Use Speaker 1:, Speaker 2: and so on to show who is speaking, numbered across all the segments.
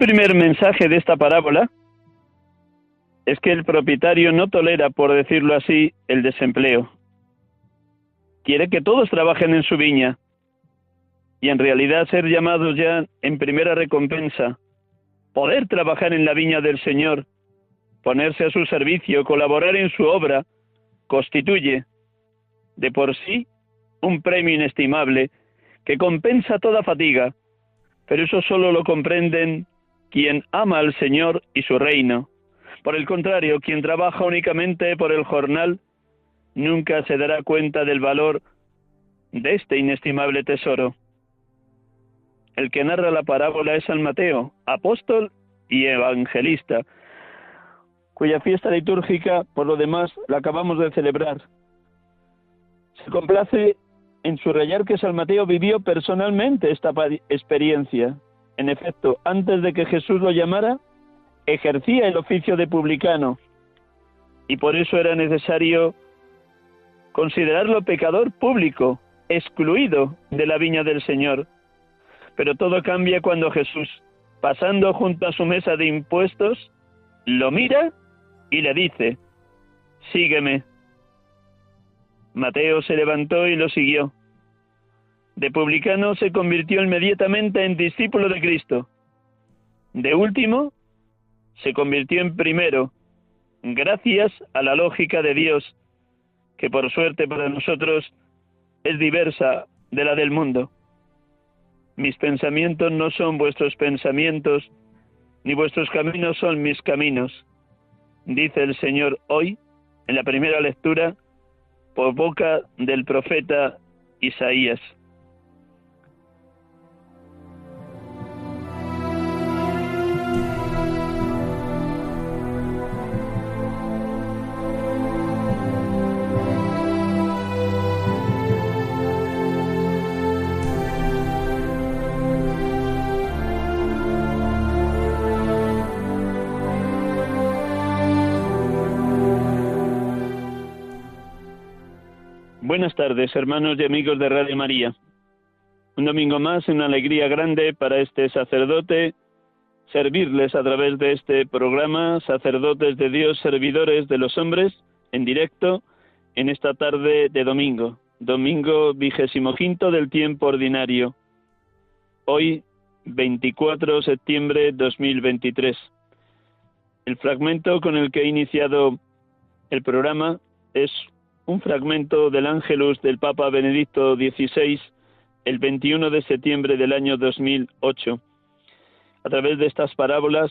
Speaker 1: primer mensaje de esta parábola es que el propietario no tolera, por decirlo así, el desempleo. Quiere que todos trabajen en su viña y en realidad ser llamados ya en primera recompensa, poder trabajar en la viña del Señor, ponerse a su servicio, colaborar en su obra, constituye de por sí un premio inestimable que compensa toda fatiga, pero eso solo lo comprenden quien ama al Señor y su reino. Por el contrario, quien trabaja únicamente por el jornal nunca se dará cuenta del valor de este inestimable tesoro. El que narra la parábola es San Mateo, apóstol y evangelista, cuya fiesta litúrgica, por lo demás, la acabamos de celebrar. Se complace en subrayar que San Mateo vivió personalmente esta experiencia. En efecto, antes de que Jesús lo llamara, ejercía el oficio de publicano y por eso era necesario considerarlo pecador público, excluido de la viña del Señor. Pero todo cambia cuando Jesús, pasando junto a su mesa de impuestos, lo mira y le dice, sígueme. Mateo se levantó y lo siguió. De publicano se convirtió inmediatamente en discípulo de Cristo. De último, se convirtió en primero, gracias a la lógica de Dios, que por suerte para nosotros es diversa de la del mundo. Mis pensamientos no son vuestros pensamientos, ni vuestros caminos son mis caminos, dice el Señor hoy en la primera lectura por boca del profeta Isaías. Buenas tardes, hermanos y amigos de Radio María. Un domingo más, una alegría grande para este sacerdote servirles a través de este programa, sacerdotes de Dios, servidores de los hombres, en directo, en esta tarde de domingo, domingo vigésimo quinto del tiempo ordinario. Hoy, 24 de septiembre 2023. El fragmento con el que he iniciado el programa es un fragmento del Ángelus del Papa Benedicto XVI el 21 de septiembre del año 2008. A través de estas parábolas,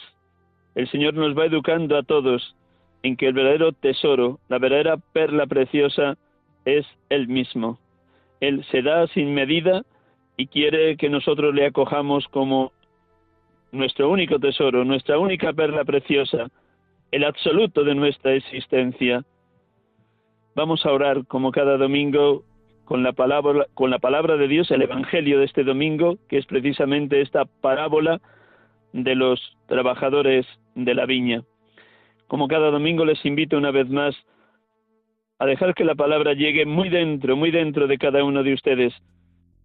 Speaker 1: el Señor nos va educando a todos en que el verdadero tesoro, la verdadera perla preciosa, es Él mismo. Él se da sin medida y quiere que nosotros le acojamos como nuestro único tesoro, nuestra única perla preciosa, el absoluto de nuestra existencia. Vamos a orar como cada domingo con la palabra, con la palabra de Dios, el Evangelio de este domingo, que es precisamente esta parábola de los trabajadores de la viña. Como cada domingo les invito una vez más a dejar que la palabra llegue muy dentro, muy dentro de cada uno de ustedes.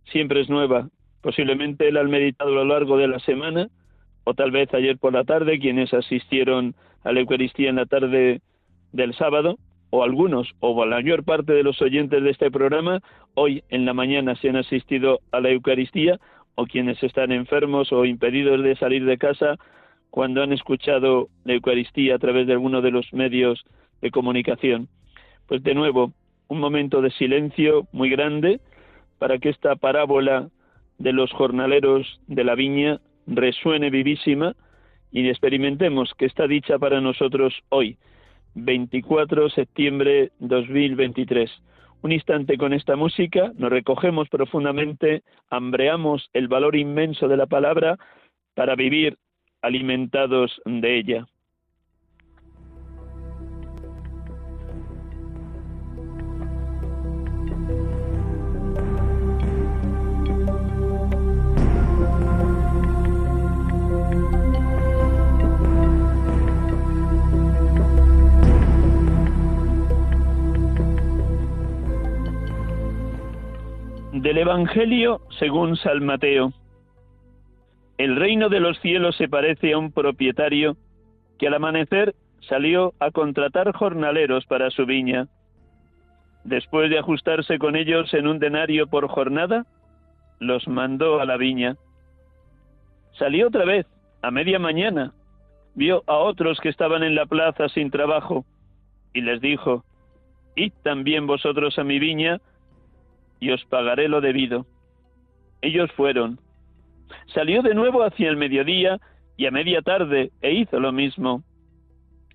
Speaker 1: Siempre es nueva. Posiblemente la han meditado a lo largo de la semana, o tal vez ayer por la tarde, quienes asistieron a la Eucaristía en la tarde del sábado, o algunos, o la mayor parte de los oyentes de este programa, hoy en la mañana se han asistido a la Eucaristía, o quienes están enfermos o impedidos de salir de casa cuando han escuchado la Eucaristía a través de alguno de los medios de comunicación. Pues de nuevo, un momento de silencio muy grande para que esta parábola de los jornaleros de la viña resuene vivísima y experimentemos que está dicha para nosotros hoy, 24 de septiembre 2023. Un instante con esta música, nos recogemos profundamente, hambreamos el valor inmenso de la palabra para vivir alimentados de ella. Del Evangelio según San Mateo. El reino de los cielos se parece a un propietario que al amanecer salió a contratar jornaleros para su viña. Después de ajustarse con ellos en un denario por jornada, los mandó a la viña. Salió otra vez, a media mañana, vio a otros que estaban en la plaza sin trabajo, y les dijo, Id también vosotros a mi viña, y os pagaré lo debido. Ellos fueron. Salió de nuevo hacia el mediodía y a media tarde e hizo lo mismo.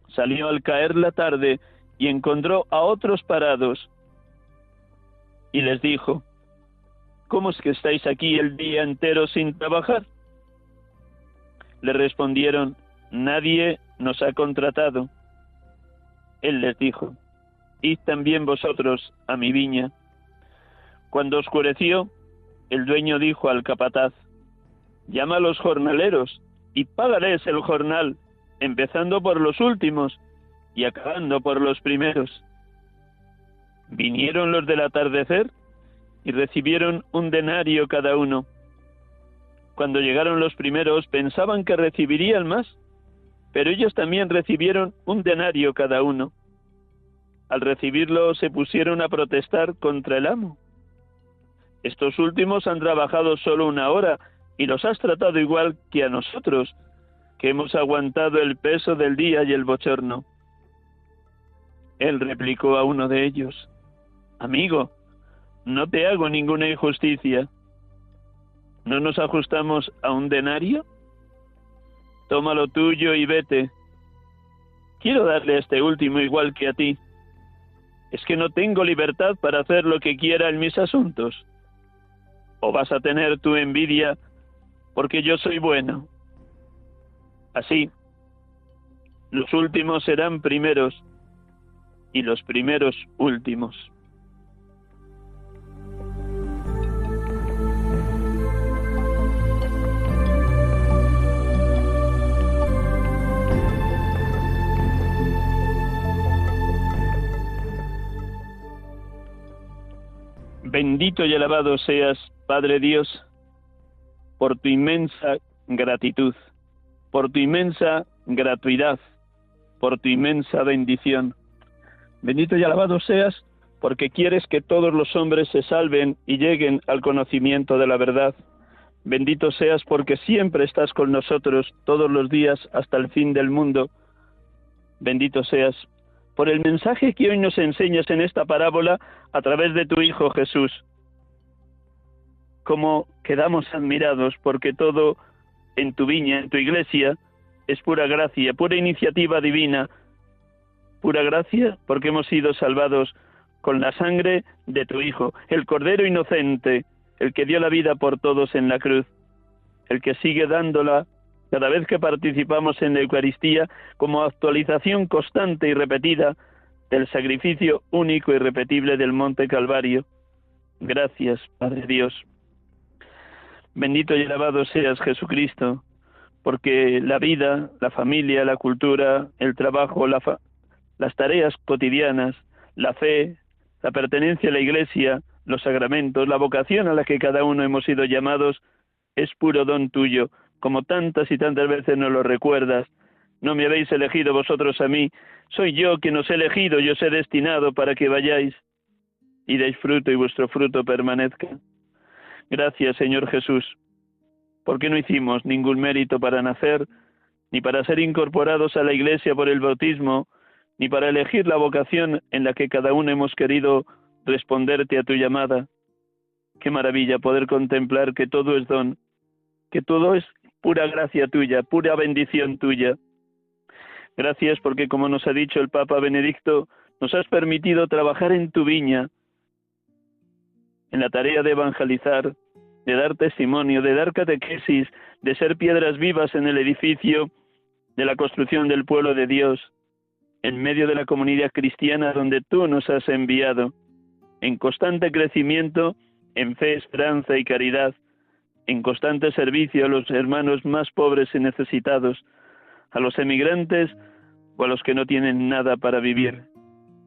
Speaker 1: Salió al caer la tarde y encontró a otros parados y les dijo, ¿cómo es que estáis aquí el día entero sin trabajar? Le respondieron, nadie nos ha contratado. Él les dijo, id también vosotros a mi viña. Cuando oscureció, el dueño dijo al capataz, llama a los jornaleros y págales el jornal, empezando por los últimos y acabando por los primeros. Vinieron los del atardecer y recibieron un denario cada uno. Cuando llegaron los primeros pensaban que recibirían más, pero ellos también recibieron un denario cada uno. Al recibirlo se pusieron a protestar contra el amo. Estos últimos han trabajado solo una hora y los has tratado igual que a nosotros, que hemos aguantado el peso del día y el bochorno. Él replicó a uno de ellos, Amigo, no te hago ninguna injusticia. ¿No nos ajustamos a un denario? Toma lo tuyo y vete. Quiero darle a este último igual que a ti. ¿Es que no tengo libertad para hacer lo que quiera en mis asuntos? ¿O vas a tener tu envidia porque yo soy bueno? Así, los últimos serán primeros y los primeros últimos. Bendito y alabado seas, Padre Dios, por tu inmensa gratitud, por tu inmensa gratuidad, por tu inmensa bendición. Bendito y alabado seas porque quieres que todos los hombres se salven y lleguen al conocimiento de la verdad. Bendito seas porque siempre estás con nosotros todos los días hasta el fin del mundo. Bendito seas por el mensaje que hoy nos enseñas en esta parábola a través de tu Hijo Jesús. Como quedamos admirados porque todo en tu viña, en tu iglesia, es pura gracia, pura iniciativa divina, pura gracia porque hemos sido salvados con la sangre de tu Hijo, el Cordero Inocente, el que dio la vida por todos en la cruz, el que sigue dándola cada vez que participamos en la Eucaristía como actualización constante y repetida del sacrificio único y repetible del Monte Calvario. Gracias, Padre Dios. Bendito y alabado seas Jesucristo, porque la vida, la familia, la cultura, el trabajo, las tareas cotidianas, la fe, la pertenencia a la Iglesia, los sacramentos, la vocación a la que cada uno hemos sido llamados, es puro don tuyo, como tantas y tantas veces nos lo recuerdas. No me habéis elegido vosotros a mí, soy yo quien os he elegido y os he destinado para que vayáis y deis fruto y vuestro fruto permanezca. Gracias, Señor Jesús, porque no hicimos ningún mérito para nacer, ni para ser incorporados a la Iglesia por el bautismo, ni para elegir la vocación en la que cada uno hemos querido responderte a tu llamada. Qué maravilla poder contemplar que todo es don, que todo es pura gracia tuya, pura bendición tuya. Gracias porque, como nos ha dicho el Papa Benedicto, nos has permitido trabajar en tu viña, en la tarea de evangelizar, de dar testimonio, de dar catequesis, de ser piedras vivas en el edificio de la construcción del pueblo de Dios, en medio de la comunidad cristiana donde tú nos has enviado, en constante crecimiento, en fe, esperanza y caridad, en constante servicio a los hermanos más pobres y necesitados, a los emigrantes o a los que no tienen nada para vivir.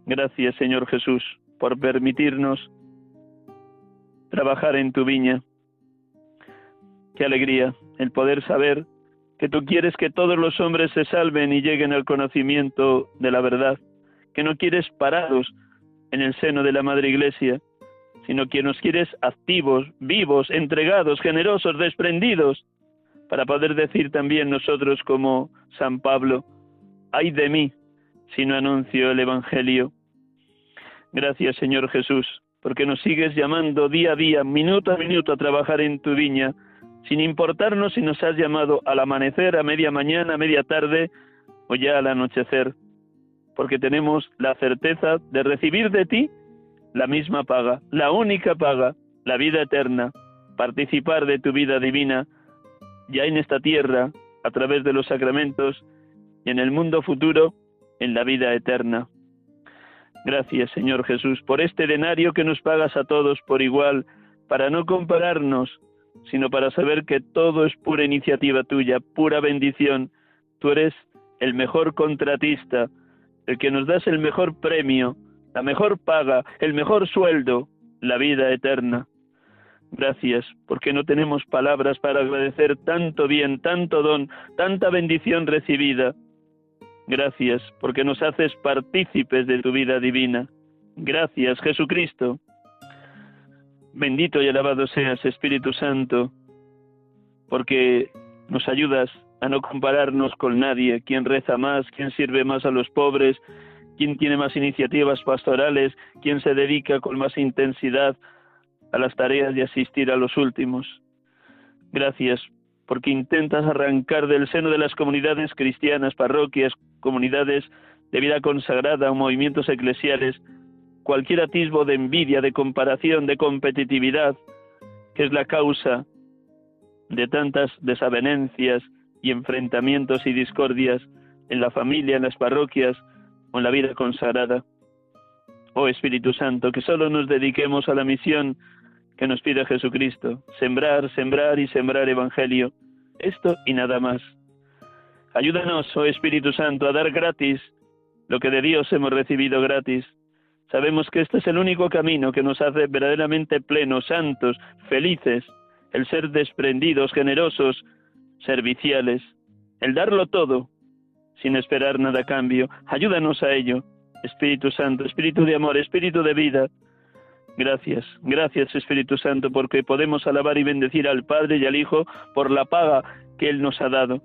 Speaker 1: Gracias, Señor Jesús, por permitirnos trabajar en tu viña. Qué alegría el poder saber que tú quieres que todos los hombres se salven y lleguen al conocimiento de la verdad, que no quieres parados en el seno de la Madre Iglesia, sino que nos quieres activos, vivos, entregados, generosos, desprendidos, para poder decir también nosotros como San Pablo, ay de mí si no anuncio el Evangelio. Gracias Señor Jesús, porque nos sigues llamando día a día, minuto a minuto a trabajar en tu viña, sin importarnos si nos has llamado al amanecer, a media mañana, a media tarde o ya al anochecer, porque tenemos la certeza de recibir de ti la misma paga, la única paga, la vida eterna, participar de tu vida divina, ya en esta tierra, a través de los sacramentos, y en el mundo futuro, en la vida eterna. Gracias, Señor Jesús, por este denario que nos pagas a todos por igual, para no compararnos, sino para saber que todo es pura iniciativa tuya, pura bendición. Tú eres el mejor contratista, el que nos das el mejor premio, la mejor paga, el mejor sueldo, la vida eterna. Gracias, porque no tenemos palabras para agradecer tanto bien, tanto don, tanta bendición recibida. Gracias, porque nos haces partícipes de tu vida divina. Gracias, Jesucristo. Bendito y alabado seas, Espíritu Santo, porque nos ayudas a no compararnos con nadie, quién reza más, quién sirve más a los pobres, quién tiene más iniciativas pastorales, quién se dedica con más intensidad a las tareas de asistir a los últimos. Gracias, porque intentas arrancar del seno de las comunidades cristianas, parroquias, comunidades de vida consagrada o movimientos eclesiales, cualquier atisbo de envidia, de comparación, de competitividad, que es la causa de tantas desavenencias y enfrentamientos y discordias en la familia, en las parroquias, con la vida consagrada. Oh Espíritu Santo, que solo nos dediquemos a la misión que nos pide Jesucristo, sembrar, sembrar y sembrar Evangelio, esto y nada más. Ayúdanos, oh Espíritu Santo, a dar gratis lo que de Dios hemos recibido gratis. Sabemos que este es el único camino que nos hace verdaderamente plenos, santos, felices, el ser desprendidos, generosos, serviciales, el darlo todo, sin esperar nada a cambio. Ayúdanos a ello, Espíritu Santo, Espíritu de amor, Espíritu de vida. Gracias, gracias Espíritu Santo, porque podemos alabar y bendecir al Padre y al Hijo por la paga que Él nos ha dado.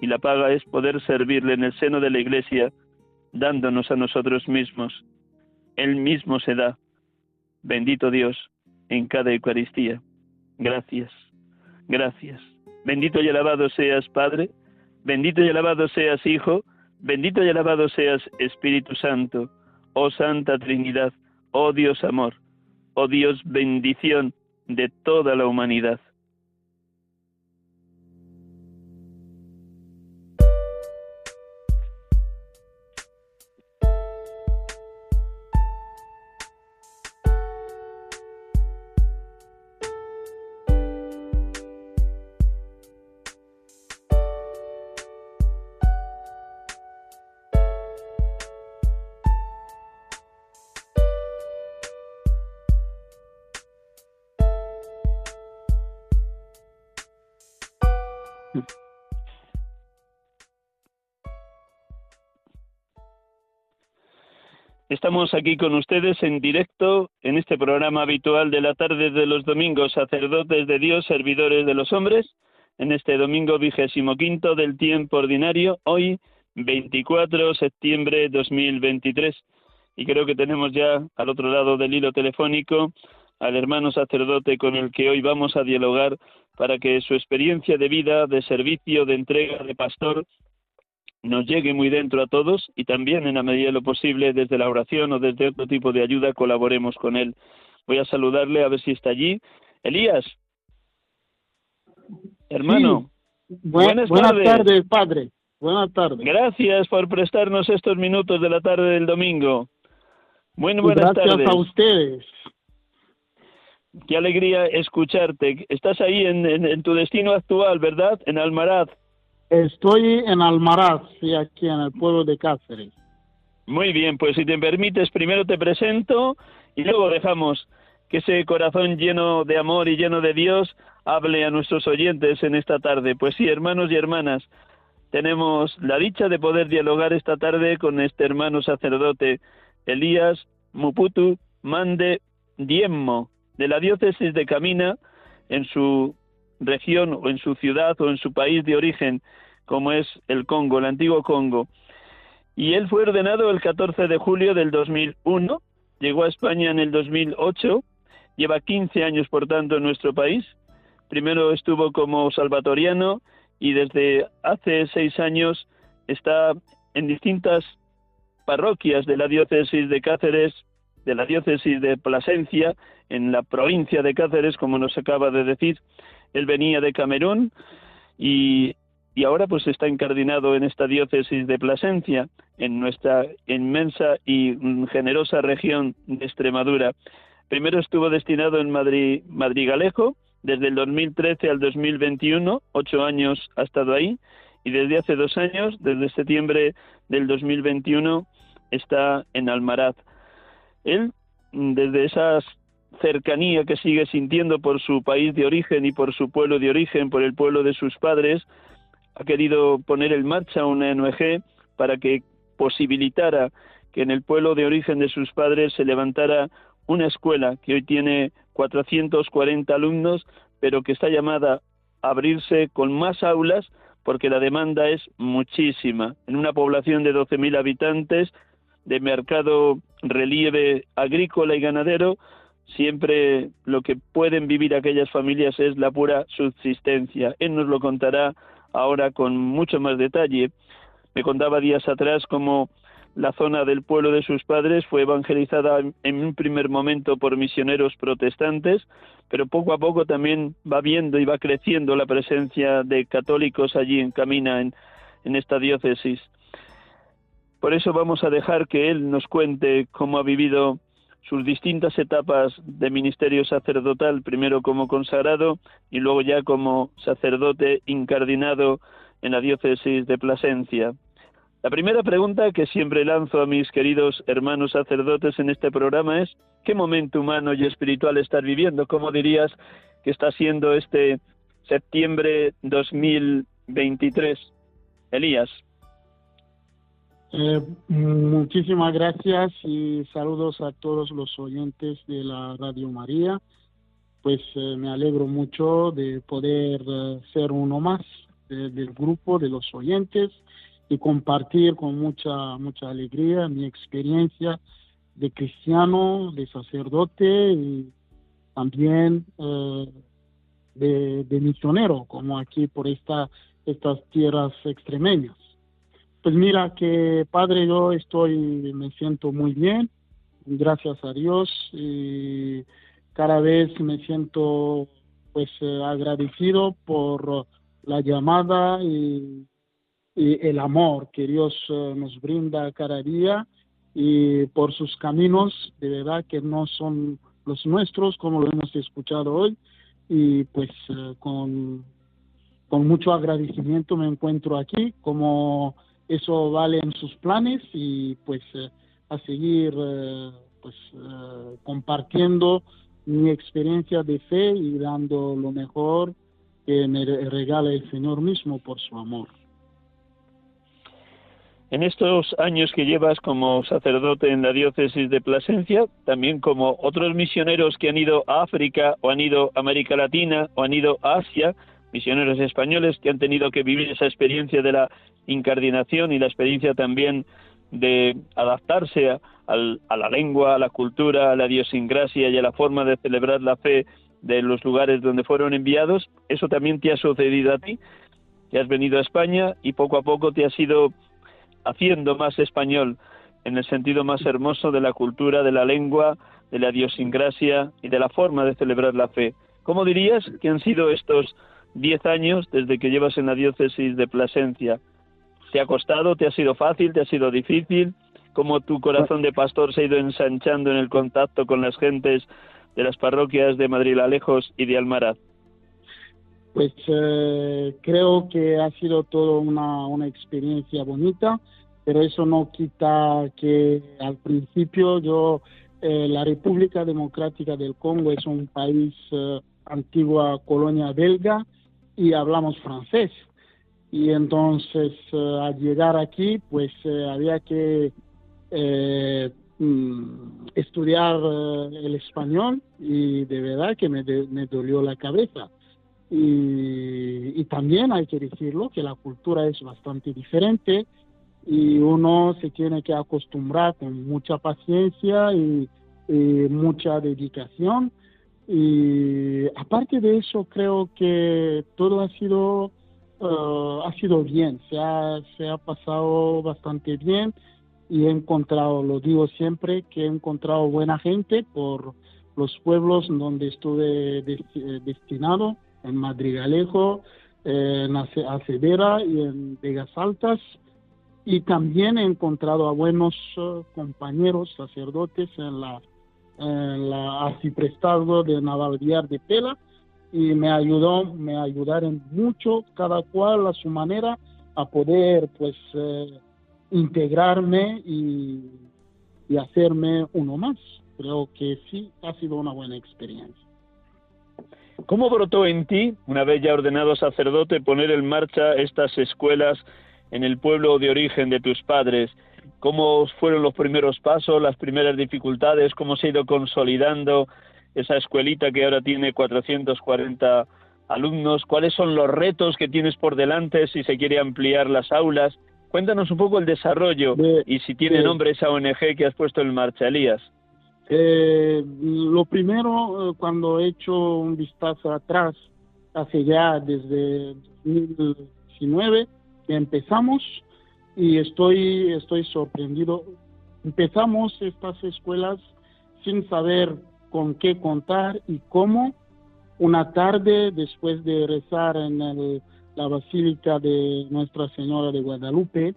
Speaker 1: Y la paga es poder servirle en el seno de la Iglesia, dándonos a nosotros mismos. Él mismo se da. Bendito Dios en cada Eucaristía. Gracias, gracias. Bendito y alabado seas, Padre, Bendito y alabado seas, Hijo, bendito y alabado seas, Espíritu Santo, oh Santa Trinidad, oh Dios amor, oh Dios bendición de toda la humanidad. Estamos aquí con ustedes en directo en este programa habitual de la tarde de los domingos, sacerdotes de Dios, servidores de los hombres, en este domingo vigésimo quinto del tiempo ordinario, hoy 24 de septiembre de 2023. Y creo que tenemos ya al otro lado del hilo telefónico al hermano sacerdote con el que hoy vamos a dialogar para que su experiencia de vida, de servicio, de entrega, de pastor, nos llegue muy dentro a todos y también en la medida de lo posible desde la oración o desde otro tipo de ayuda colaboremos con él. Voy a saludarle a ver si está allí. Elías, hermano.
Speaker 2: buenas, tardes. padre. Buenas tardes.
Speaker 1: Gracias por prestarnos estos minutos de la tarde del domingo. Muy buenas
Speaker 2: tardes. A ustedes.
Speaker 1: Qué alegría escucharte. Estás ahí en, en tu destino actual, ¿verdad? En Almaraz.
Speaker 2: Estoy en Almaraz, y aquí en el pueblo de Cáceres.
Speaker 1: Muy bien, pues si te permites, primero te presento y luego dejamos que ese corazón lleno de amor y lleno de Dios hable a nuestros oyentes en esta tarde. Pues sí, hermanos y hermanas, tenemos la dicha de poder dialogar esta tarde con este hermano sacerdote Elías Muputu Mande Diemmo, de la diócesis de Camina, en su región o en su ciudad o en su país de origen, como es el Congo, el antiguo Congo. Y él fue ordenado el 14 de julio del 2001, llegó a España en el 2008, lleva 15 años, por tanto, en nuestro país. Primero estuvo como salvatoriano y desde hace seis años está en distintas parroquias de la diócesis de Cáceres, de la diócesis de Plasencia, en la provincia de Cáceres, como nos acaba de decir, él venía de Camerún y, y ahora pues está encardinado en esta diócesis de Plasencia, en nuestra inmensa y generosa región de Extremadura. Primero estuvo destinado en Madrid, Madrigalejo, desde el 2013 al 2021, ocho años ha estado ahí, y desde hace dos años, desde septiembre del 2021, está en Almaraz. Él, desde esas cercanía que sigue sintiendo por su país de origen y por su pueblo de origen, por el pueblo de sus padres, ha querido poner en marcha una ONG para que posibilitara que en el pueblo de origen de sus padres se levantara una escuela que hoy tiene 440 alumnos, pero que está llamada a abrirse con más aulas porque la demanda es muchísima. En una población de 12.000 habitantes, de mercado relieve agrícola y ganadero, siempre lo que pueden vivir aquellas familias es la pura subsistencia. Él nos lo contará ahora con mucho más detalle. Me contaba días atrás cómo la zona del pueblo de sus padres fue evangelizada en un primer momento por misioneros protestantes, pero poco a poco también va viendo y va creciendo la presencia de católicos allí en Camina, en, en esta diócesis. Por eso vamos a dejar que él nos cuente cómo ha vivido sus distintas etapas de ministerio sacerdotal, primero como consagrado y luego ya como sacerdote incardinado en la diócesis de Plasencia. La primera pregunta que siempre lanzo a mis queridos hermanos sacerdotes en este programa es ¿qué momento humano y espiritual estás viviendo? ¿Cómo dirías que está siendo este septiembre 2023? Elías.
Speaker 2: Eh, muchísimas gracias y saludos a todos los oyentes de la Radio María. Pues eh, me alegro mucho de poder eh, ser uno más del grupo de los oyentes y compartir con mucha mucha alegría mi experiencia de cristiano, de sacerdote y también de, de misionero, como aquí por esta, estas tierras extremeñas. Pues mira que padre, yo estoy, me siento muy bien, gracias a Dios y cada vez me siento pues eh, agradecido por la llamada y, el amor que Dios eh, nos brinda cada día y por sus caminos de verdad que no son los nuestros como lo hemos escuchado hoy y pues eh, con, con mucho agradecimiento me encuentro aquí como eso vale en sus planes y pues eh, a seguir eh, pues eh, compartiendo mi experiencia de fe y dando lo mejor que me regala el Señor mismo por su amor.
Speaker 1: En estos años que llevas como sacerdote en la diócesis de Plasencia, también como otros misioneros que han ido a África o han ido a América Latina o han ido a Asia, misioneros españoles que han tenido que vivir esa experiencia de la incardinación y la experiencia también de adaptarse a, a la lengua, a la cultura, a la idiosincrasia y a la forma de celebrar la fe de los lugares donde fueron enviados, eso también te ha sucedido a ti, que has venido a España y poco a poco te has ido haciendo más español en el sentido más hermoso de la cultura, de la lengua, de la idiosincrasia y de la forma de celebrar la fe. ¿Cómo dirías que han sido estos diez años desde que llevas en la diócesis de Plasencia? ¿Te ha costado? ¿Te ha sido fácil? ¿Te ha sido difícil? ¿Cómo tu corazón de pastor se ha ido ensanchando en el contacto con las gentes de las parroquias de Madrid Alejos y de Almaraz?
Speaker 2: Pues eh, creo que ha sido todo una, una experiencia bonita, pero eso no quita que al principio yo, eh, la República Democrática del Congo es un país eh, antigua colonia belga y hablamos francés. Y entonces al llegar aquí, pues había que mm, estudiar el español y de verdad que me, me dolió la cabeza y, también hay que decirlo que la cultura es bastante diferente y uno se tiene que acostumbrar con mucha paciencia y, mucha dedicación y aparte de eso creo que todo ha sido uh, ha sido bien se ha, se ha pasado bastante bien y he encontrado lo digo siempre que he encontrado buena gente por los pueblos donde estuve destinado en Madrigalejo, en Acedera y en Vegas Altas. Y también he encontrado a buenos eh, compañeros sacerdotes en la, en la arciprestazgo de Navaldiar de Pela y me ayudó, me ayudaron mucho, cada cual a su manera, a poder pues eh, integrarme y, y hacerme uno más. Creo que sí ha sido una buena experiencia.
Speaker 1: ¿Cómo brotó en ti, una vez ya ordenado sacerdote, poner en marcha estas escuelas en el pueblo de origen de tus padres? ¿Cómo fueron los primeros pasos, las primeras dificultades? ¿Cómo se ha ido consolidando esa escuelita que ahora tiene 440 alumnos? ¿Cuáles son los retos que tienes por delante si se quiere ampliar las aulas? Cuéntanos un poco el desarrollo y si tiene nombre esa ONG que has puesto en marcha, Elías.
Speaker 2: Eh, lo primero, eh, cuando he hecho un vistazo atrás, hace ya desde 2019 que empezamos y estoy, estoy sorprendido. Empezamos estas escuelas sin saber con qué contar y cómo. Una tarde, después de rezar en el, la Basílica de Nuestra Señora de Guadalupe,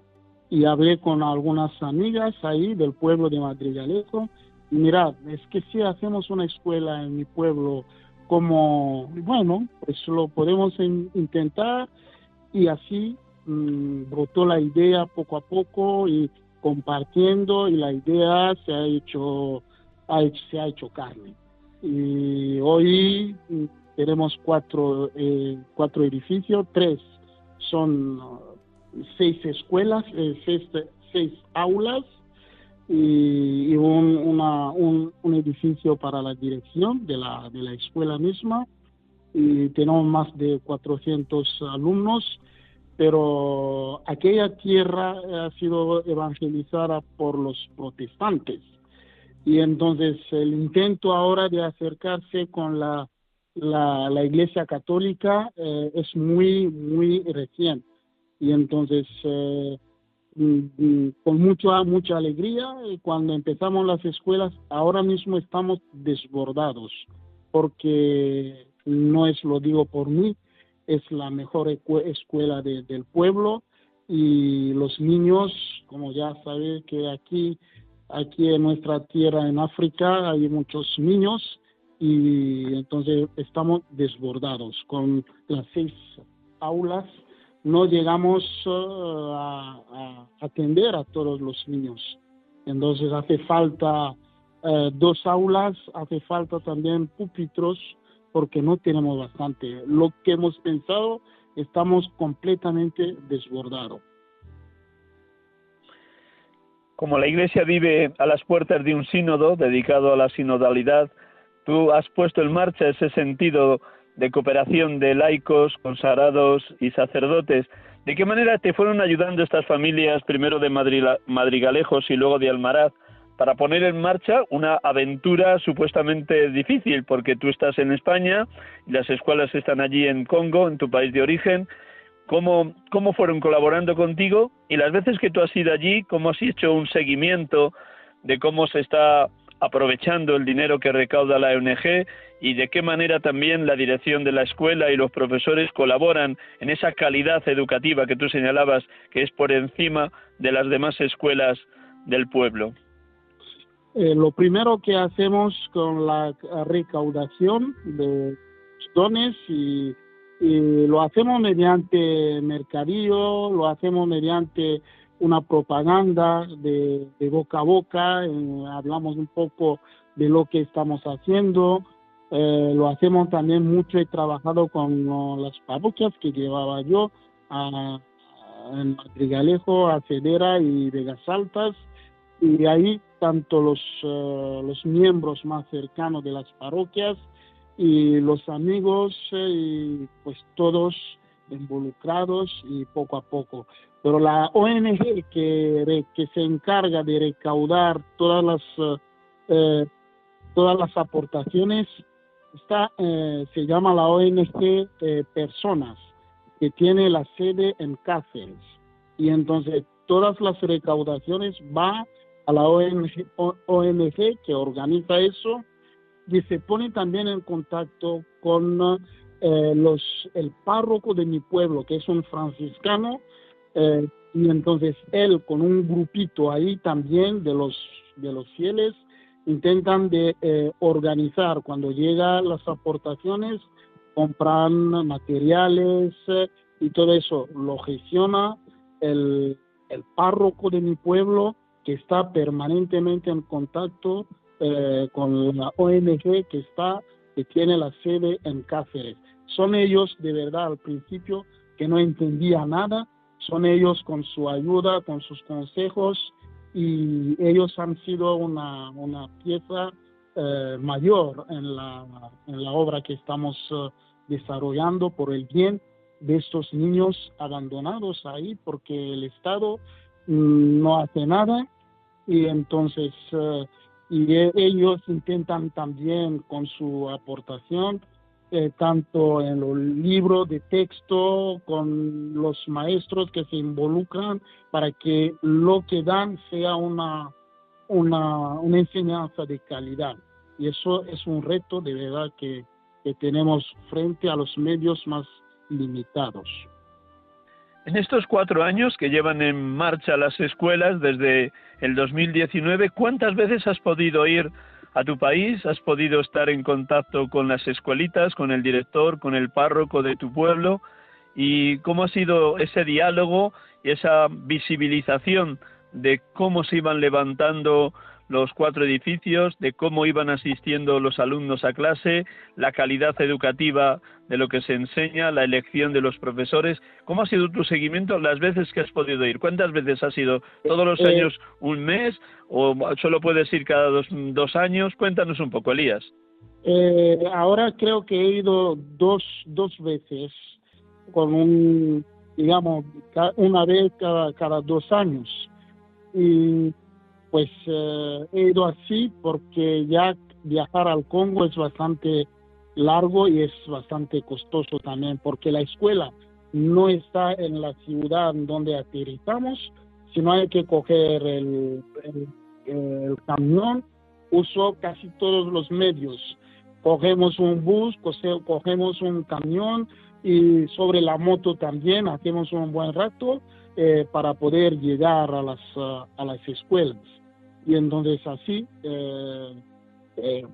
Speaker 2: y hablé con algunas amigas ahí del pueblo de Madrigalejo mirad, es que si hacemos una escuela en mi pueblo, como, bueno, pues lo podemos intentar y así mm, brotó la idea poco a poco y compartiendo y la idea se ha hecho, se ha hecho carne. Y hoy mm, tenemos cuatro, eh, cuatro edificios, tres son uh, seis escuelas, eh, seis, seis aulas y, un, una, un, un, edificio para la dirección de la, de la escuela misma y tenemos más de 400 alumnos, pero aquella tierra ha sido evangelizada por los protestantes. Y entonces el intento ahora de acercarse con la, la, iglesia católica eh, es muy, muy reciente. Y entonces... Eh, Mm, mm, con mucha mucha alegría cuando empezamos las escuelas ahora mismo estamos desbordados porque no es lo digo por mí es la mejor escuela del pueblo. Y los niños como ya sabe que aquí aquí en nuestra tierra en África hay muchos niños. Y entonces estamos desbordados con las seis aulas. No llegamos uh, a, atender a todos los niños. Entonces hace falta uh, dos aulas, hace falta también púlpitos porque no tenemos bastante. Lo que hemos pensado, estamos completamente desbordados.
Speaker 1: Como la Iglesia vive a las puertas de un sínodo dedicado a la sinodalidad, tú has puesto en marcha ese sentido de cooperación de laicos, consagrados y sacerdotes. ¿De qué manera te fueron ayudando estas familias, primero de Madrigalejos y luego de Almaraz, para poner en marcha una aventura supuestamente difícil, porque tú estás en España y las escuelas están allí en Congo, en tu país de origen? ¿Cómo, cómo fueron colaborando contigo? Y las veces que tú has ido allí, ¿cómo has hecho un seguimiento de cómo se está aprovechando el dinero que recauda la ONG y de qué manera también la dirección de la escuela y los profesores colaboran en esa calidad educativa que tú señalabas que es por encima de las demás escuelas del pueblo.
Speaker 2: Eh, lo primero que hacemos con la recaudación de dones y, lo hacemos mediante mercadillo, lo hacemos mediante una propaganda de, boca a boca, eh, hablamos un poco de lo que estamos haciendo, eh, lo hacemos también mucho, he trabajado con las parroquias que llevaba yo en Madrigalejo, a Cedera y Vegas Altas, y ahí tanto los, eh, los miembros más cercanos de las parroquias y los amigos eh, y pues todos involucrados y poco a poco. Pero la ONG que, que se encarga de recaudar todas las, todas las aportaciones Está, eh, se llama la ONG eh, Personas, que tiene la sede en Cáceres. Y entonces todas las recaudaciones va a la ONG, que organiza eso y se pone también en contacto con eh, los, el párroco de mi pueblo, que es un franciscano, y entonces él con un grupito ahí también de los, de los fieles intentan de eh, organizar. Cuando llegan las aportaciones, compran materiales eh, y todo eso lo gestiona el, el, párroco de mi pueblo que está permanentemente en contacto eh, con la ONG que está que tiene la sede en Cáceres. Son ellos de verdad al principio que no entendía nada, son ellos con su ayuda, con sus consejos, y ellos han sido una, una pieza eh, mayor en la, en la obra que estamos eh, desarrollando por el bien de estos niños abandonados ahí porque el Estado no hace nada y entonces eh, y e, ellos intentan también con su aportación eh, tanto en los libros de texto, con los maestros que se involucran para que lo que dan sea una, una, una enseñanza de calidad. Y eso es un reto de verdad que, que tenemos frente a los medios más limitados.
Speaker 1: En estos cuatro años que llevan en marcha las escuelas desde el 2019, ¿cuántas veces has podido ir a tu país, has podido estar en contacto con las escuelitas, con el director, con el párroco de tu pueblo y cómo ha sido ese diálogo y esa visibilización de cómo se iban levantando los cuatro edificios, de cómo iban asistiendo los alumnos a clase, la calidad educativa de lo que se enseña, la elección de los profesores. ¿Cómo ha sido tu seguimiento las veces que has podido ir? ¿Cuántas veces ha sido? ¿Todos los eh, años un mes o solo puedes ir cada dos, dos años? Cuéntanos un poco, Elías.
Speaker 2: Eh, ahora creo que he ido dos, dos veces con un, digamos, una vez cada, cada dos años. Y pues eh, he ido así porque ya viajar al Congo es bastante largo y es bastante costoso también porque la escuela no está en la ciudad donde aterrizamos, sino hay que coger el, camión, uso casi todos los medios. Cogemos un bus, cogemos un camión y sobre la moto también hacemos un buen rato eh, para poder llegar a las, a las escuelas y entonces así eh, eh,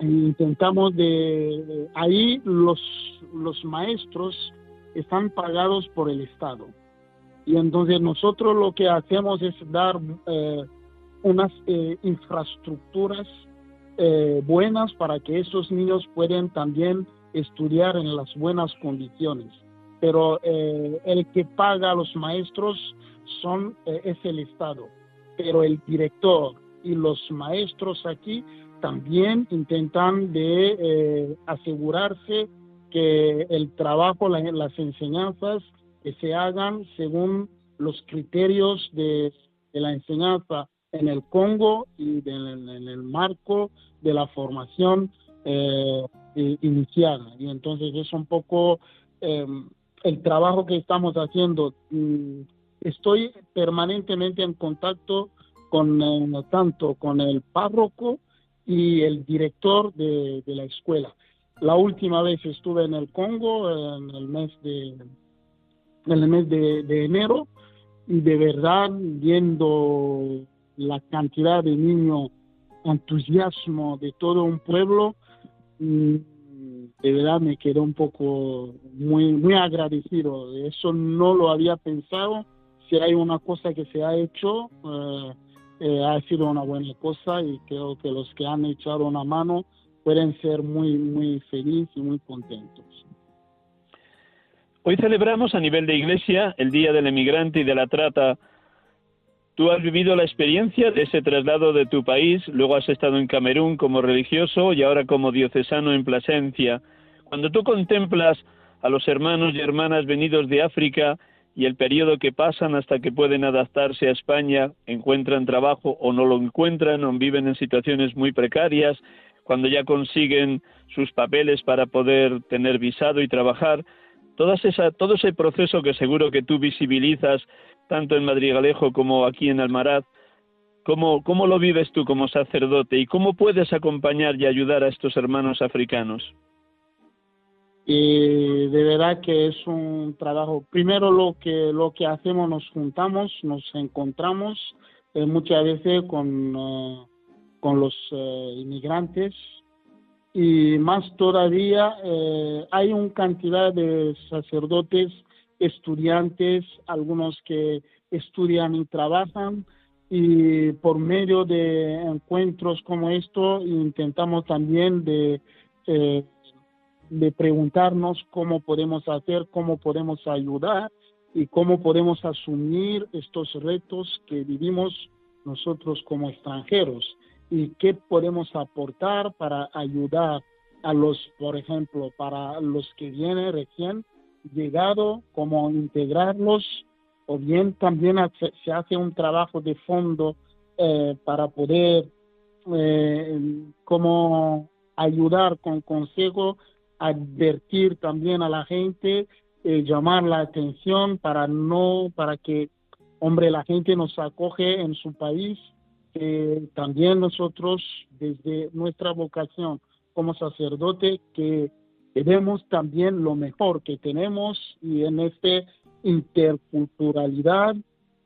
Speaker 2: intentamos de ahí los los maestros están pagados por el Estado y entonces nosotros lo que hacemos es dar eh, unas infraestructuras eh, buenas para que esos niños puedan también estudiar en las buenas condiciones. Pero eh, el que paga a los maestros son, eh, es el Estado, pero el director y los maestros aquí también intentan de asegurarse que el trabajo, las enseñanzas que se hagan según los criterios de, la enseñanza en el Congo y en el marco de la formación eh, iniciada. Y entonces es un poco em, el trabajo que estamos haciendo. Estoy permanentemente en contacto con eh, tanto con el párroco y el director de, la escuela. La última vez estuve en el Congo en el mes de en el mes de enero y de verdad viendo la cantidad de niños entusiasmo de todo un pueblo, mm, de verdad me quedé un poco muy, muy agradecido. Eso no lo había pensado. Si hay una cosa que se ha hecho, eh, eh, ha sido una buena cosa y creo que los que han echado una mano pueden ser muy, muy felices y muy contentos.
Speaker 1: Hoy celebramos a nivel de iglesia el Día del Emigrante y de la Trata Tú has vivido la experiencia de ese traslado de tu país, luego has estado en Camerún como religioso y ahora como diocesano en Plasencia. Cuando tú contemplas a los hermanos y hermanas venidos de África y el periodo que pasan hasta que pueden adaptarse a España, encuentran trabajo o no lo encuentran o viven en situaciones muy precarias, cuando ya consiguen sus papeles para poder tener visado y trabajar, todo ese proceso que seguro que tú visibilizas tanto en Madrigalejo como aquí en Almaraz, ¿cómo, ¿cómo lo vives tú como sacerdote y cómo puedes acompañar y ayudar a estos hermanos africanos?
Speaker 2: Y de verdad que es un trabajo. Primero lo que lo que hacemos nos juntamos, nos encontramos eh, muchas veces con eh, con los eh, inmigrantes y más todavía hay una cantidad de sacerdotes estudiantes, algunos que estudian y trabajan, y por medio de encuentros como esto intentamos también de, eh, de preguntarnos cómo podemos hacer, cómo podemos ayudar y cómo podemos asumir estos retos que vivimos nosotros como extranjeros y qué podemos aportar para ayudar a los, por ejemplo, para los que vienen recién llegado, cómo integrarlos, o bien también se hace un trabajo de fondo eh, para poder eh, ayudar con consejo, advertir también a la gente, eh, llamar la atención para no, para que, hombre, la gente nos acoge en su país, también nosotros desde nuestra vocación como sacerdote que vemos también lo mejor que tenemos y en esta interculturalidad,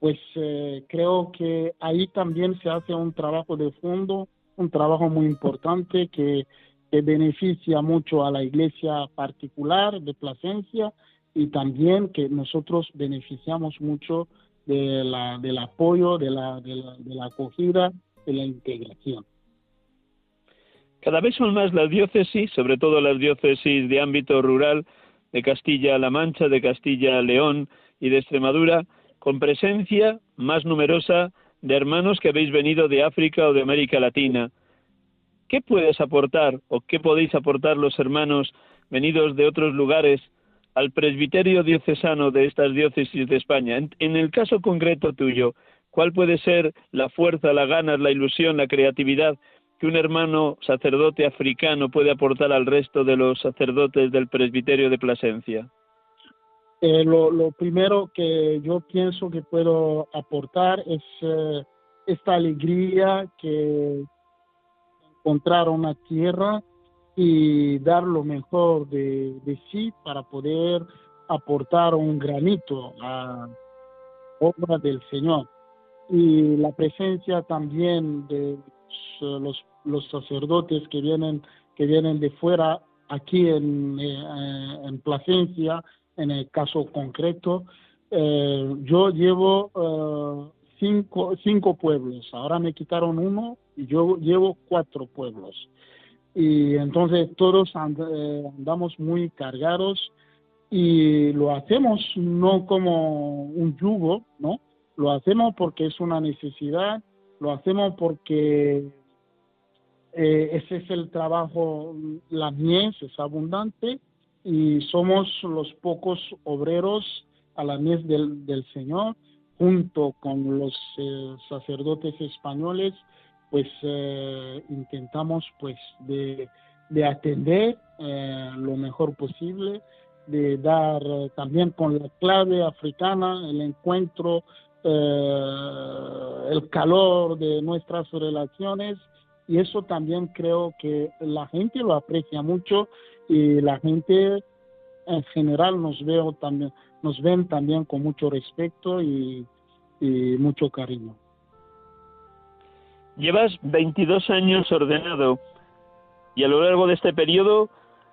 Speaker 2: pues eh, creo que ahí también se hace un trabajo de fondo, un trabajo muy importante que, beneficia mucho a la iglesia particular de Plasencia y también que nosotros beneficiamos mucho de la, del apoyo, de la, de la, de la acogida, de la integración.
Speaker 1: Cada vez son más las diócesis, sobre todo las diócesis de ámbito rural de Castilla-La Mancha, de Castilla-León y de Extremadura, con presencia más numerosa de hermanos que habéis venido de África o de América Latina. ¿Qué puedes aportar o qué podéis aportar los hermanos venidos de otros lugares al presbiterio diocesano de estas diócesis de España? En, el caso concreto tuyo, ¿cuál puede ser la fuerza, la ganas, la ilusión, la creatividad que un hermano sacerdote africano puede aportar al resto de los sacerdotes del presbiterio de Plasencia?
Speaker 2: Eh, lo, primero que yo pienso que puedo aportar es eh, esta alegría que encontrar una tierra y dar lo mejor de, sí para poder aportar un granito a obra del Señor. Y la presencia también de los, los sacerdotes que vienen, que vienen de fuera aquí en, eh, en el caso concreto. Eh, yo llevo cinco, cinco pueblos. Ahora me quitaron uno y yo llevo cuatro pueblos. Y entonces todos eh, andamos muy cargados y lo hacemos no como un yugo, ¿no? Lo hacemos porque es una necesidad, lo hacemos porque eh, ese es el trabajo, la mies es abundante y somos los pocos obreros a la mies del, del Señor, junto con los eh, sacerdotes españoles, pues eh, intentamos pues de, de atender lo mejor posible, de dar también con la clave africana el encuentro, el calor de nuestras relaciones y eso también creo que la gente lo aprecia mucho y la gente en general nos veo también nos ven también con mucho respeto y, mucho cariño.
Speaker 1: Llevas 22 años ordenado y a lo largo de este periodo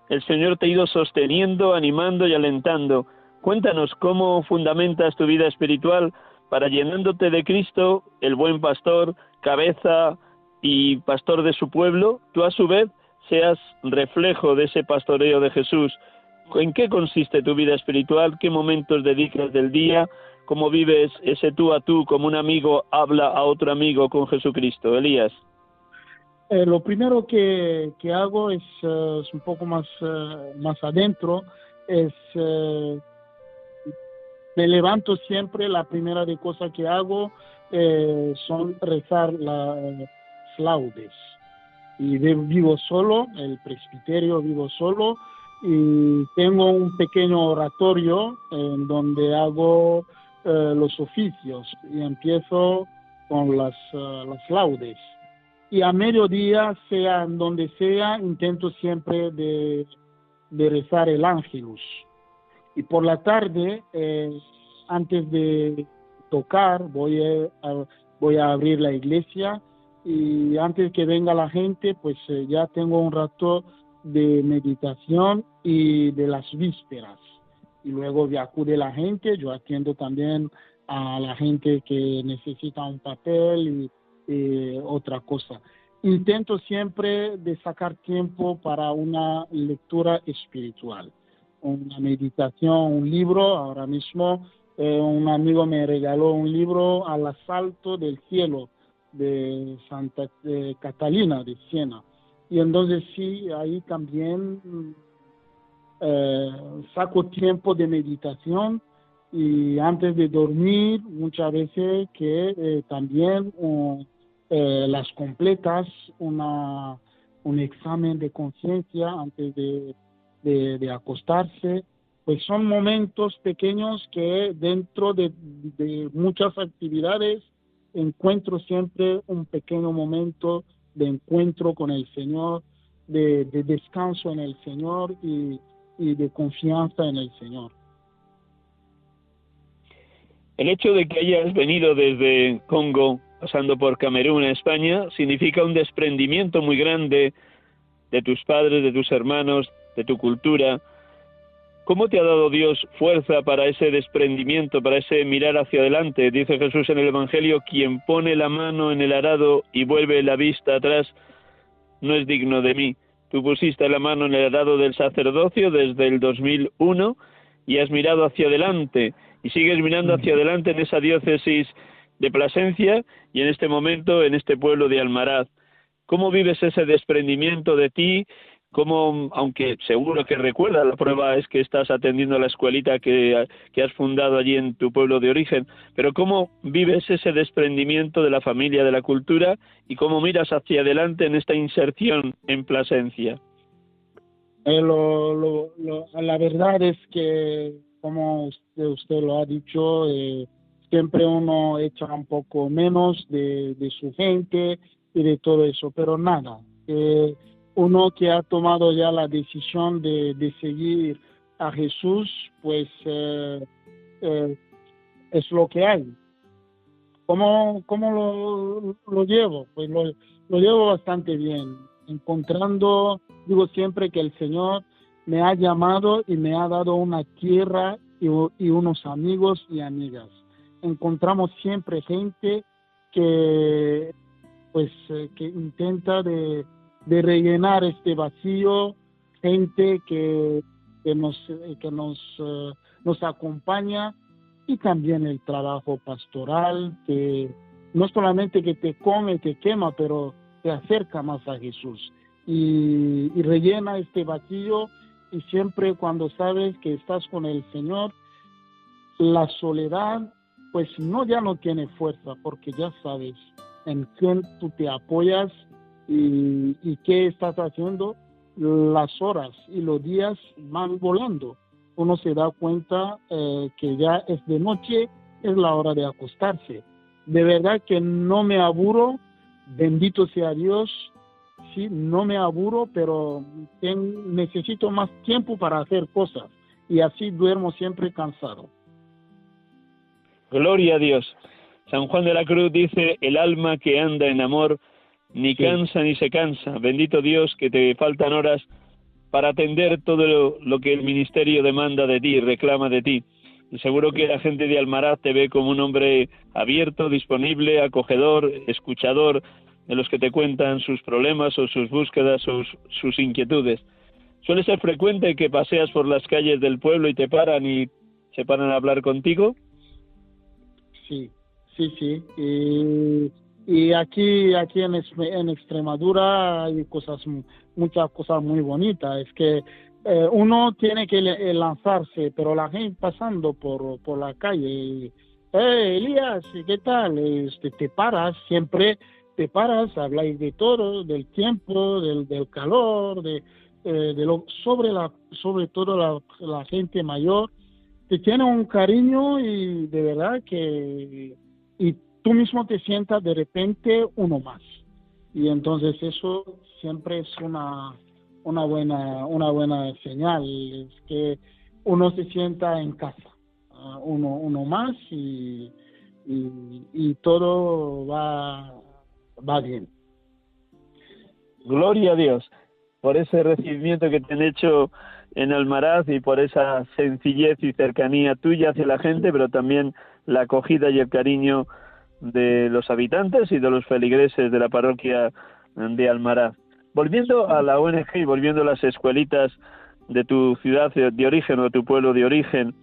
Speaker 1: el Señor te ha ido sosteniendo, animando y alentando. Cuéntanos cómo fundamentas tu vida espiritual para llenándote de Cristo, el buen pastor, cabeza, y pastor de su pueblo, tú a su vez seas reflejo de ese pastoreo de Jesús. ¿En qué consiste tu vida espiritual? ¿Qué momentos dedicas del día? ¿Cómo vives ese tú a tú como un amigo habla a otro amigo con Jesucristo? Elías.
Speaker 2: Eh, lo primero que, hago es, eh, un poco más, eh, más adentro, es me levanto siempre, la primera de cosas que hago son rezar la, laudes. Y vivo solo, el presbiterio vivo solo, y tengo un pequeño oratorio en donde hago eh, los oficios y empiezo con las, eh, las laudes. Y a mediodía, sea donde sea, intento siempre de, de rezar el ángelus. Y por la tarde, eh, antes de tocar, voy a, voy a abrir la iglesia y antes que venga la gente, pues eh, ya tengo un rato de meditación y de las vísperas. Y luego acude la gente, yo atiendo también a la gente que necesita un papel y, otra cosa. Intento siempre de sacar tiempo para una lectura espiritual, una meditación, un libro. Ahora mismo eh, un amigo me regaló un libro al asalto del cielo de Santa Catalina de Siena. Y entonces sí, ahí también eh, saco tiempo de meditación y antes de dormir muchas veces que eh, también eh, las completas una, un examen de conciencia antes de, de, acostarse pues son momentos pequeños que dentro de, de muchas actividades encuentro siempre un pequeño momento de encuentro con el Señor, de, descanso en el Señor y, de confianza en el Señor.
Speaker 1: El hecho de que hayas venido desde Congo, pasando por Camerún a España, significa un desprendimiento muy grande de tus padres, de tus hermanos, de tu cultura, ¿Cómo te ha dado Dios fuerza para ese desprendimiento, para ese mirar hacia adelante? Dice Jesús en el Evangelio, quien pone la mano en el arado y vuelve la vista atrás, no es digno de mí. Tú pusiste la mano en el arado del sacerdocio desde el 2001 y has mirado hacia adelante y sigues mirando hacia adelante en esa diócesis de Plasencia y en este momento en este pueblo de Almaraz. ¿Cómo vives ese desprendimiento de ti cómo, aunque seguro que recuerda, la prueba es que estás atendiendo la escuelita que, has fundado allí en tu pueblo de origen, pero cómo vives ese desprendimiento de la familia, de la cultura y cómo miras hacia adelante en esta inserción en Plasencia.
Speaker 2: Eh, la verdad es que, como usted, lo ha dicho, eh, siempre uno echa un poco menos de, de, su gente y de todo eso, pero nada. Eh, uno que ha tomado ya la decisión de, seguir a Jesús, pues eh, eh, es lo que hay. ¿Cómo, cómo lo, llevo? Pues lo, llevo bastante bien, encontrando, digo siempre que el Señor me ha llamado y me ha dado una tierra y, y unos amigos y amigas. encontramos siempre gente que pues eh, que intenta de, rellenar este vacío, gente que, que nos que nos eh, nos acompaña y también el trabajo pastoral que no solamente que te come, te quema, pero te acerca más a Jesús. Y, y rellena este vacío y siempre cuando sabes que estás con el Señor, la soledad pues no ya no tiene fuerza porque ya sabes en quién tú te apoyas y, qué estás haciendo, las horas y los días van volando. Uno se da cuenta eh, que ya es de noche, es la hora de acostarse. De verdad que no me aburro, bendito sea Dios, sí, no me aburro, pero necesito más tiempo para hacer cosas y así duermo siempre cansado.
Speaker 1: Gloria a Dios. San Juan de la Cruz dice, el alma que anda en amor ni cansa ni se cansa. Bendito Dios que te faltan horas para atender todo lo, que el ministerio demanda de ti, reclama de ti. Y seguro que la gente de Almaraz te ve como un hombre abierto, disponible, acogedor, escuchador de los que te cuentan sus problemas o sus búsquedas o sus inquietudes. ¿Suele ser frecuente que paseas por las calles del pueblo y te paran y se paran a hablar contigo?
Speaker 2: Sí, sí, sí. Y, y aquí, aquí en, en, Extremadura hay cosas, muchas cosas muy bonitas. Es que eh, uno tiene que eh, lanzarse, pero la gente pasando por, por la calle, eh, Elías, ¿qué tal? Este, te paras, siempre te paras, habláis de todo, del tiempo, del, del calor, de, eh, de lo, sobre, la, sobre todo la, la gente mayor te tiene un cariño y de verdad que tú mismo te sientas de repente uno más. Y entonces eso siempre es una una buena una buena señal es que uno se sienta en casa uh, uno uno más y, y, y todo va va bien.
Speaker 1: Gloria a Dios por ese recibimiento que te han hecho en Almaraz y por esa sencillez y cercanía tuya hacia la gente, pero también la acogida y el cariño de los habitantes y de los feligreses de la parroquia de Almaraz. Volviendo a la ONG y volviendo a las escuelitas de tu ciudad de origen o tu pueblo de origen,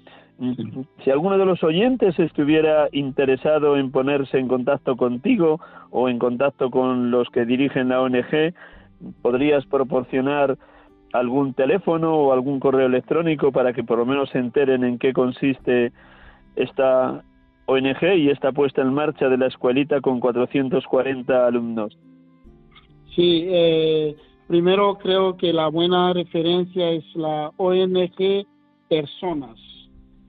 Speaker 1: si alguno de los oyentes estuviera interesado en ponerse en contacto contigo o en contacto con los que dirigen la ONG, podrías proporcionar algún teléfono o algún correo electrónico para que por lo menos se enteren en qué consiste esta ONG y esta puesta en marcha de la escuelita con 440 alumnos.
Speaker 2: Sí, eh, primero creo que la buena referencia es la ONG Personas.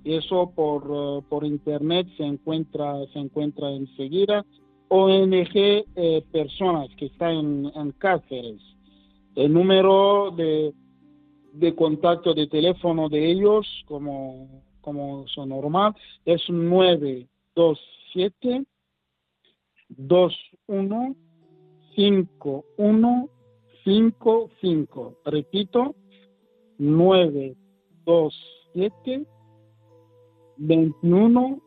Speaker 2: Eso por, eh, por internet se encuentra, se encuentra enseguida. ONG eh, Personas, que está en, en Cáceres el número de, de contacto de teléfono de ellos, como, como son normal, es 927 21 5155. Repito, 927 21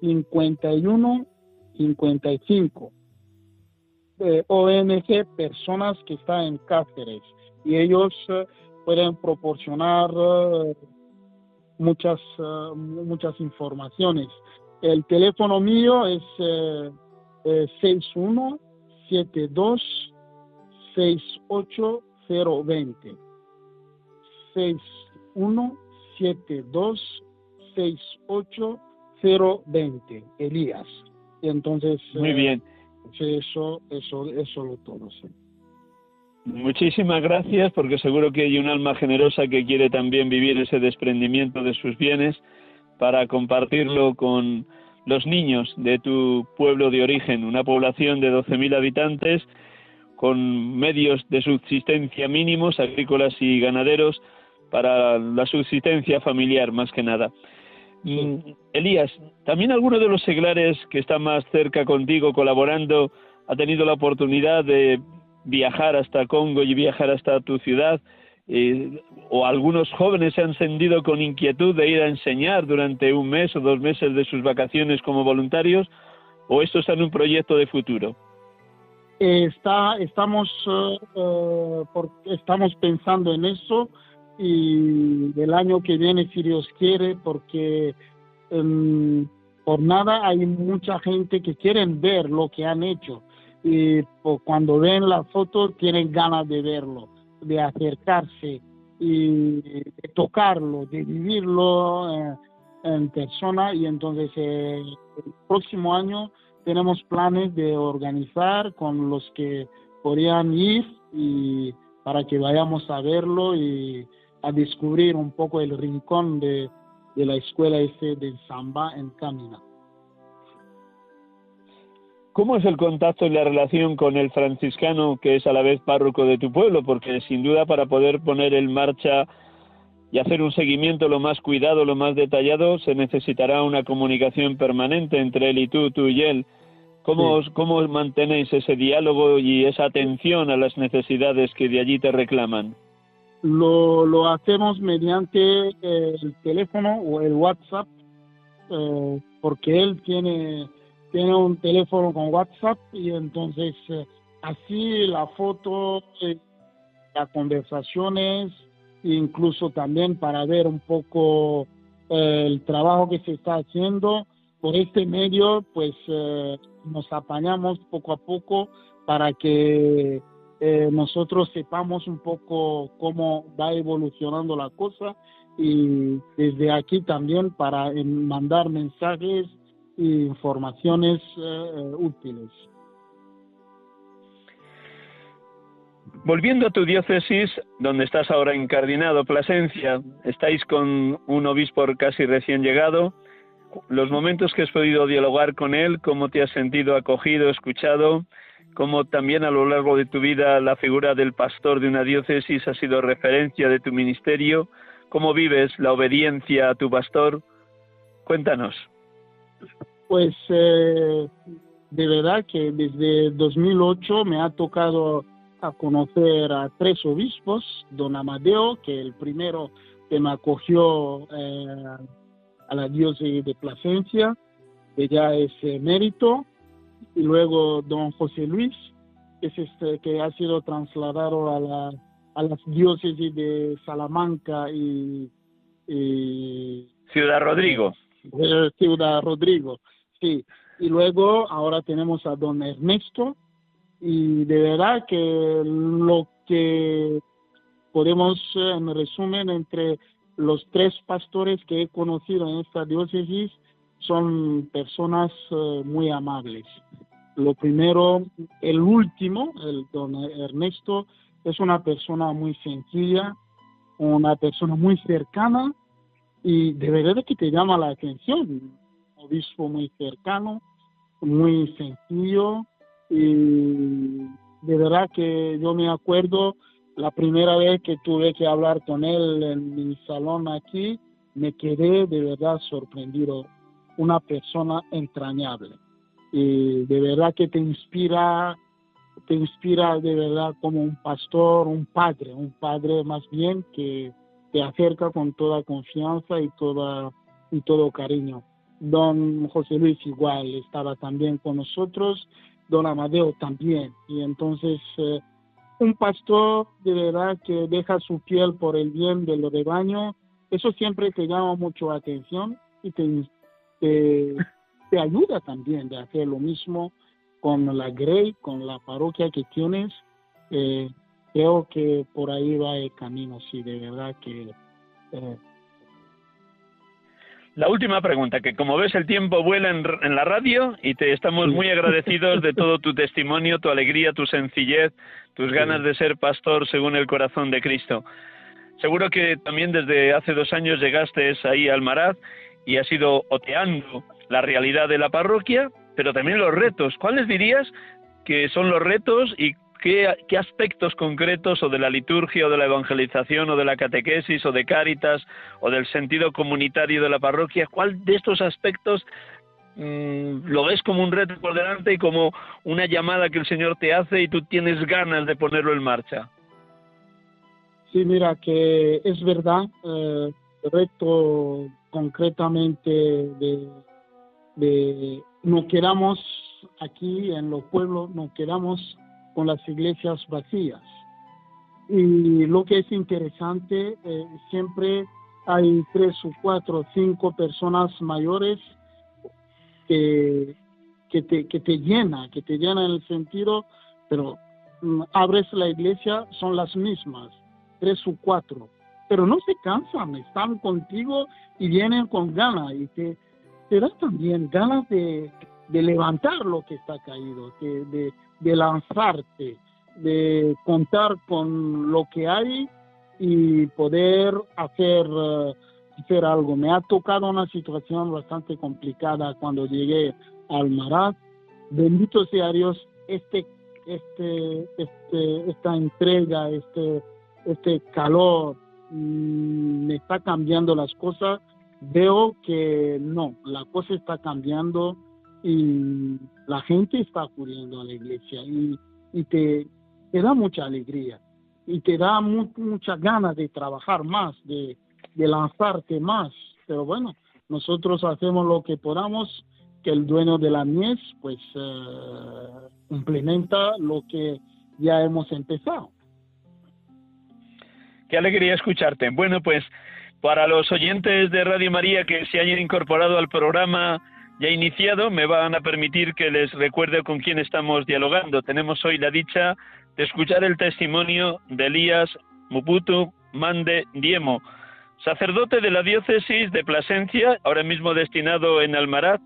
Speaker 2: 51 55 eh, ONG Personas que está en Cáceres y ellos eh, pueden proporcionar eh, muchas muchas informaciones. El teléfono mío es 6172 68020 6172 68020 Elías. Entonces,
Speaker 1: muy bien.
Speaker 2: Sí, eso, eso, eso lo todo, sí.
Speaker 1: Muchísimas gracias, porque seguro que hay un alma generosa que quiere también vivir ese desprendimiento de sus bienes para compartirlo con los niños de tu pueblo de origen, una población de 12.000 habitantes con medios de subsistencia mínimos, agrícolas y ganaderos, para la subsistencia familiar más que nada. Mm, Elías, también alguno de los seglares que está más cerca contigo colaborando ha tenido la oportunidad de viajar hasta Congo y viajar hasta tu ciudad o algunos jóvenes se han sentido con inquietud de ir a enseñar durante un mes o dos meses de sus vacaciones como voluntarios, o esto está en un proyecto de futuro?
Speaker 2: Está, estamos, uh, estamos pensando en eso y el año que viene, si Dios quiere, porque um, por nada hay mucha gente que quieren ver lo que han hecho y cuando ven la foto tienen ganas de verlo, de acercarse y de tocarlo, de vivirlo eh, en persona y entonces eh, el próximo año tenemos planes de organizar con los que podrían ir y para que vayamos a verlo y a descubrir un poco el rincón de, de la escuela ese de Samba en Camina.
Speaker 1: ¿Cómo es el contacto y la relación con el franciscano que es a la vez párroco de tu pueblo? Porque sin duda para poder poner en marcha y hacer un seguimiento lo más cuidado, lo más detallado, se necesitará una comunicación permanente entre él y tú, tú y él. ¿Cómo, ¿Cómo mantenéis ese diálogo y esa atención a las necesidades que de allí te reclaman?
Speaker 2: Lo, lo hacemos mediante el teléfono o el WhatsApp, eh, porque él tiene tiene un teléfono con WhatsApp y entonces eh, así la foto, eh, las conversaciones, incluso también para ver un poco eh, el trabajo que se está haciendo. Por este medio, pues nos apañamos poco a poco para que nosotros sepamos un poco cómo va evolucionando la cosa y desde aquí también para mandar mensajes informaciones eh, útiles.
Speaker 1: Volviendo a tu diócesis, donde estás ahora incardinado, Plasencia, estáis con un obispo casi recién llegado. Los momentos que has podido dialogar con él, cómo te has sentido acogido, escuchado, cómo también a lo largo de tu vida la figura del pastor de una diócesis ha sido referencia de tu ministerio, cómo vives la obediencia a tu pastor. Cuéntanos.
Speaker 2: Pues eh, de verdad que desde 2008 me ha tocado a conocer a tres obispos, don Amadeo, que el primero que me acogió eh, a la diócesis de Plasencia, que ya es mérito, y luego don José Luis, este, que ha sido trasladado a, la, a las diócesis de Salamanca y,
Speaker 1: Ciudad Rodrigo.
Speaker 2: Ciudad Rodrigo. Sí, y luego ahora tenemos a don Ernesto y de verdad que lo que podemos, en resumen, entre los tres pastores que he conocido en esta diócesis son personas eh, muy amables. Lo primero, el último, el don Ernesto, es una persona muy sencilla, una persona muy cercana y de verdad que te llama la atención. Obispo muy cercano, muy sencillo y de verdad que yo me acuerdo la primera vez que tuve que hablar con él en mi salón aquí, me quedé de verdad sorprendido, una persona entrañable. Y de verdad que te inspira te inspira de verdad como un pastor, un padre, un padre más bien que te acerca con toda confianza y toda y todo cariño. Don José Luis igual estaba también con nosotros, don Amadeo también. Y entonces eh, un pastor de verdad que deja su piel por el bien del rebaño, eso siempre te llama mucho atención y te, te, ayuda también de hacer lo mismo con la Grey, con la parroquia que tienes. Eh, creo que por ahí va el camino, sí, de verdad que eh,
Speaker 1: la última pregunta, que como ves el tiempo vuela en, la radio y te estamos muy agradecidos de todo tu testimonio, tu alegría, tu sencillez, tus ganas de ser pastor según el corazón de Cristo. Seguro que también desde hace dos años llegaste ahí al Maraz y has ido oteando la realidad de la parroquia, pero también los retos. ¿Cuáles dirías que son los retos y ¿Qué, aspectos concretos o de la liturgia o de la evangelización o de la catequesis o de cáritas o del sentido comunitario de la parroquia, cuál de estos aspectos mm, lo ves como un reto por delante y como una llamada que el Señor te hace y tú tienes ganas de ponerlo en marcha?
Speaker 2: Sí, mira, que es verdad, eh, recto concretamente de, de no queramos aquí en los pueblos, no quedamos con las iglesias vacías. Y lo que es interesante, eh, siempre hay tres o cuatro o cinco personas mayores que, que, te, que te llena, que te llena en el sentido, pero mm, abres la iglesia, son las mismas, tres o cuatro, pero no se cansan, están contigo y vienen con ganas y te, te da también ganas de, de levantar lo que está caído, de, de, lanzarte, de contar con lo que hay y poder hacer, eh, hacer algo. Me ha tocado una situación bastante complicada cuando llegué al Marat. Bendito sea Dios, este, este, este, esta entrega, este, este calor, mm, me está cambiando las cosas. Veo que no, la cosa está cambiando y la gente está acudiendo a la iglesia y, y te, te da mucha alegría y te da muchas ganas de trabajar más, de, de lanzarte más. Pero bueno, nosotros hacemos lo que podamos, que el dueño de la mies pues eh, complementa lo que ya hemos empezado.
Speaker 1: Qué alegría escucharte. Bueno, pues para los oyentes de Radio María que se hayan incorporado al programa ya iniciado, me van a permitir que les recuerde con quién estamos dialogando. Tenemos hoy la dicha de escuchar el testimonio de Elías Muputu Mande Diemo, sacerdote de la diócesis de Plasencia, ahora mismo destinado en Almaraz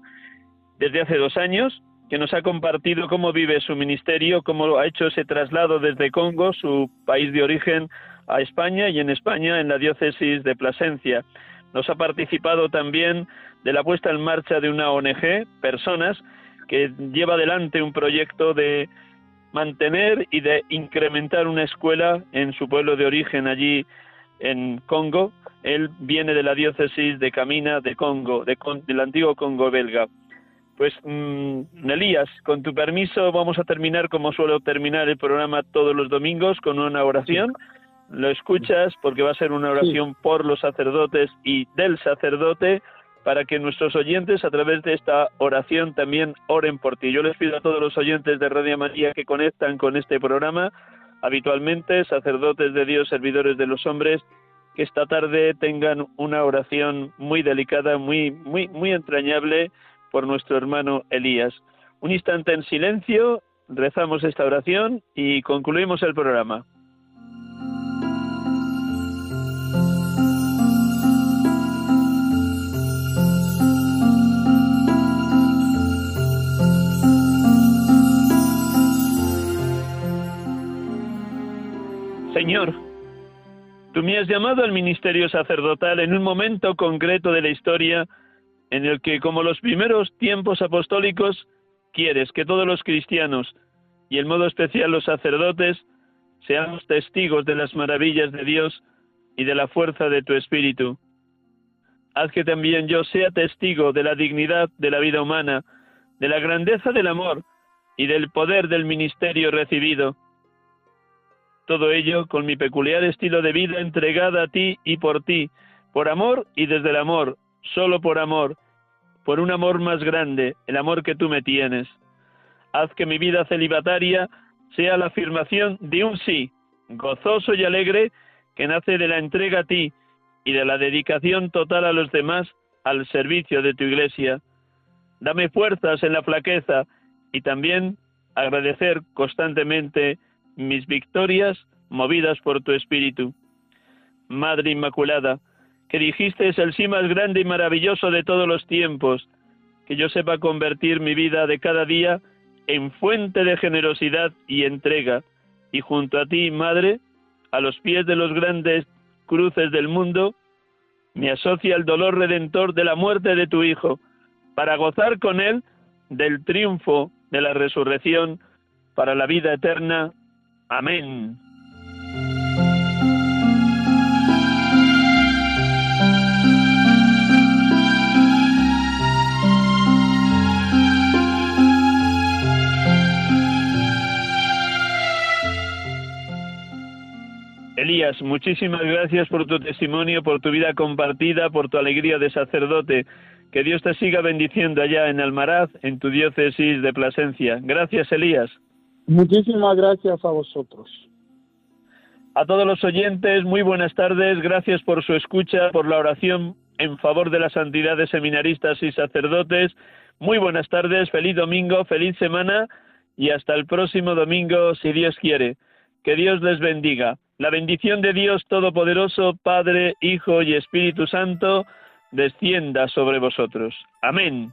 Speaker 1: desde hace dos años, que nos ha compartido cómo vive su ministerio, cómo ha hecho ese traslado desde Congo, su país de origen, a España y en España en la diócesis de Plasencia. Nos ha participado también de la puesta en marcha de una ONG, Personas, que lleva adelante un proyecto de mantener y de incrementar una escuela en su pueblo de origen allí en Congo. Él viene de la diócesis de Camina de Congo, de, del antiguo Congo belga. Pues, mmm, Elías, con tu permiso vamos a terminar como suelo terminar el programa todos los domingos con una oración. Lo escuchas porque va a ser una oración por los sacerdotes y del sacerdote para que nuestros oyentes a través de esta oración también oren por ti. Yo les pido a todos los oyentes de Radio María que conectan con este programa habitualmente, sacerdotes de Dios, servidores de los hombres, que esta tarde tengan una oración muy delicada, muy muy muy entrañable por nuestro hermano Elías. Un instante en silencio, rezamos esta oración y concluimos el programa. Señor, tú me has llamado al ministerio sacerdotal en un momento concreto de la historia en el que, como los primeros tiempos apostólicos, quieres que todos los cristianos, y en modo especial los sacerdotes, seamos testigos de las maravillas de Dios y de la fuerza de tu Espíritu. Haz que también yo sea testigo de la dignidad de la vida humana, de la grandeza del amor y del poder del ministerio recibido todo ello con mi peculiar estilo de vida entregada a ti y por ti, por amor y desde el amor, solo por amor, por un amor más grande, el amor que tú me tienes. Haz que mi vida celibataria sea la afirmación de un sí, gozoso y alegre, que nace de la entrega a ti y de la dedicación total a los demás al servicio de tu iglesia. Dame fuerzas en la flaqueza y también agradecer constantemente mis victorias movidas por tu espíritu. Madre Inmaculada, que dijiste es el sí más grande y maravilloso de todos los tiempos, que yo sepa convertir mi vida de cada día en fuente de generosidad y entrega, y junto a ti, Madre, a los pies de los grandes cruces del mundo, me asocia el dolor redentor de la muerte de tu Hijo, para gozar con él del triunfo de la resurrección para la vida eterna. Amén. Elías, muchísimas gracias por tu testimonio, por tu vida compartida, por tu alegría de sacerdote. Que Dios te siga bendiciendo allá en Almaraz, en tu diócesis de Plasencia. Gracias, Elías.
Speaker 2: Muchísimas gracias a vosotros.
Speaker 1: A todos los oyentes, muy buenas tardes. Gracias por su escucha, por la oración en favor de la santidad de seminaristas y sacerdotes. Muy buenas tardes, feliz domingo, feliz semana y hasta el próximo domingo, si Dios quiere. Que Dios les bendiga. La bendición de Dios Todopoderoso, Padre, Hijo y Espíritu Santo, descienda sobre vosotros. Amén.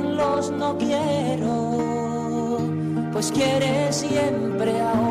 Speaker 3: no quiero, pues quiere siempre ahora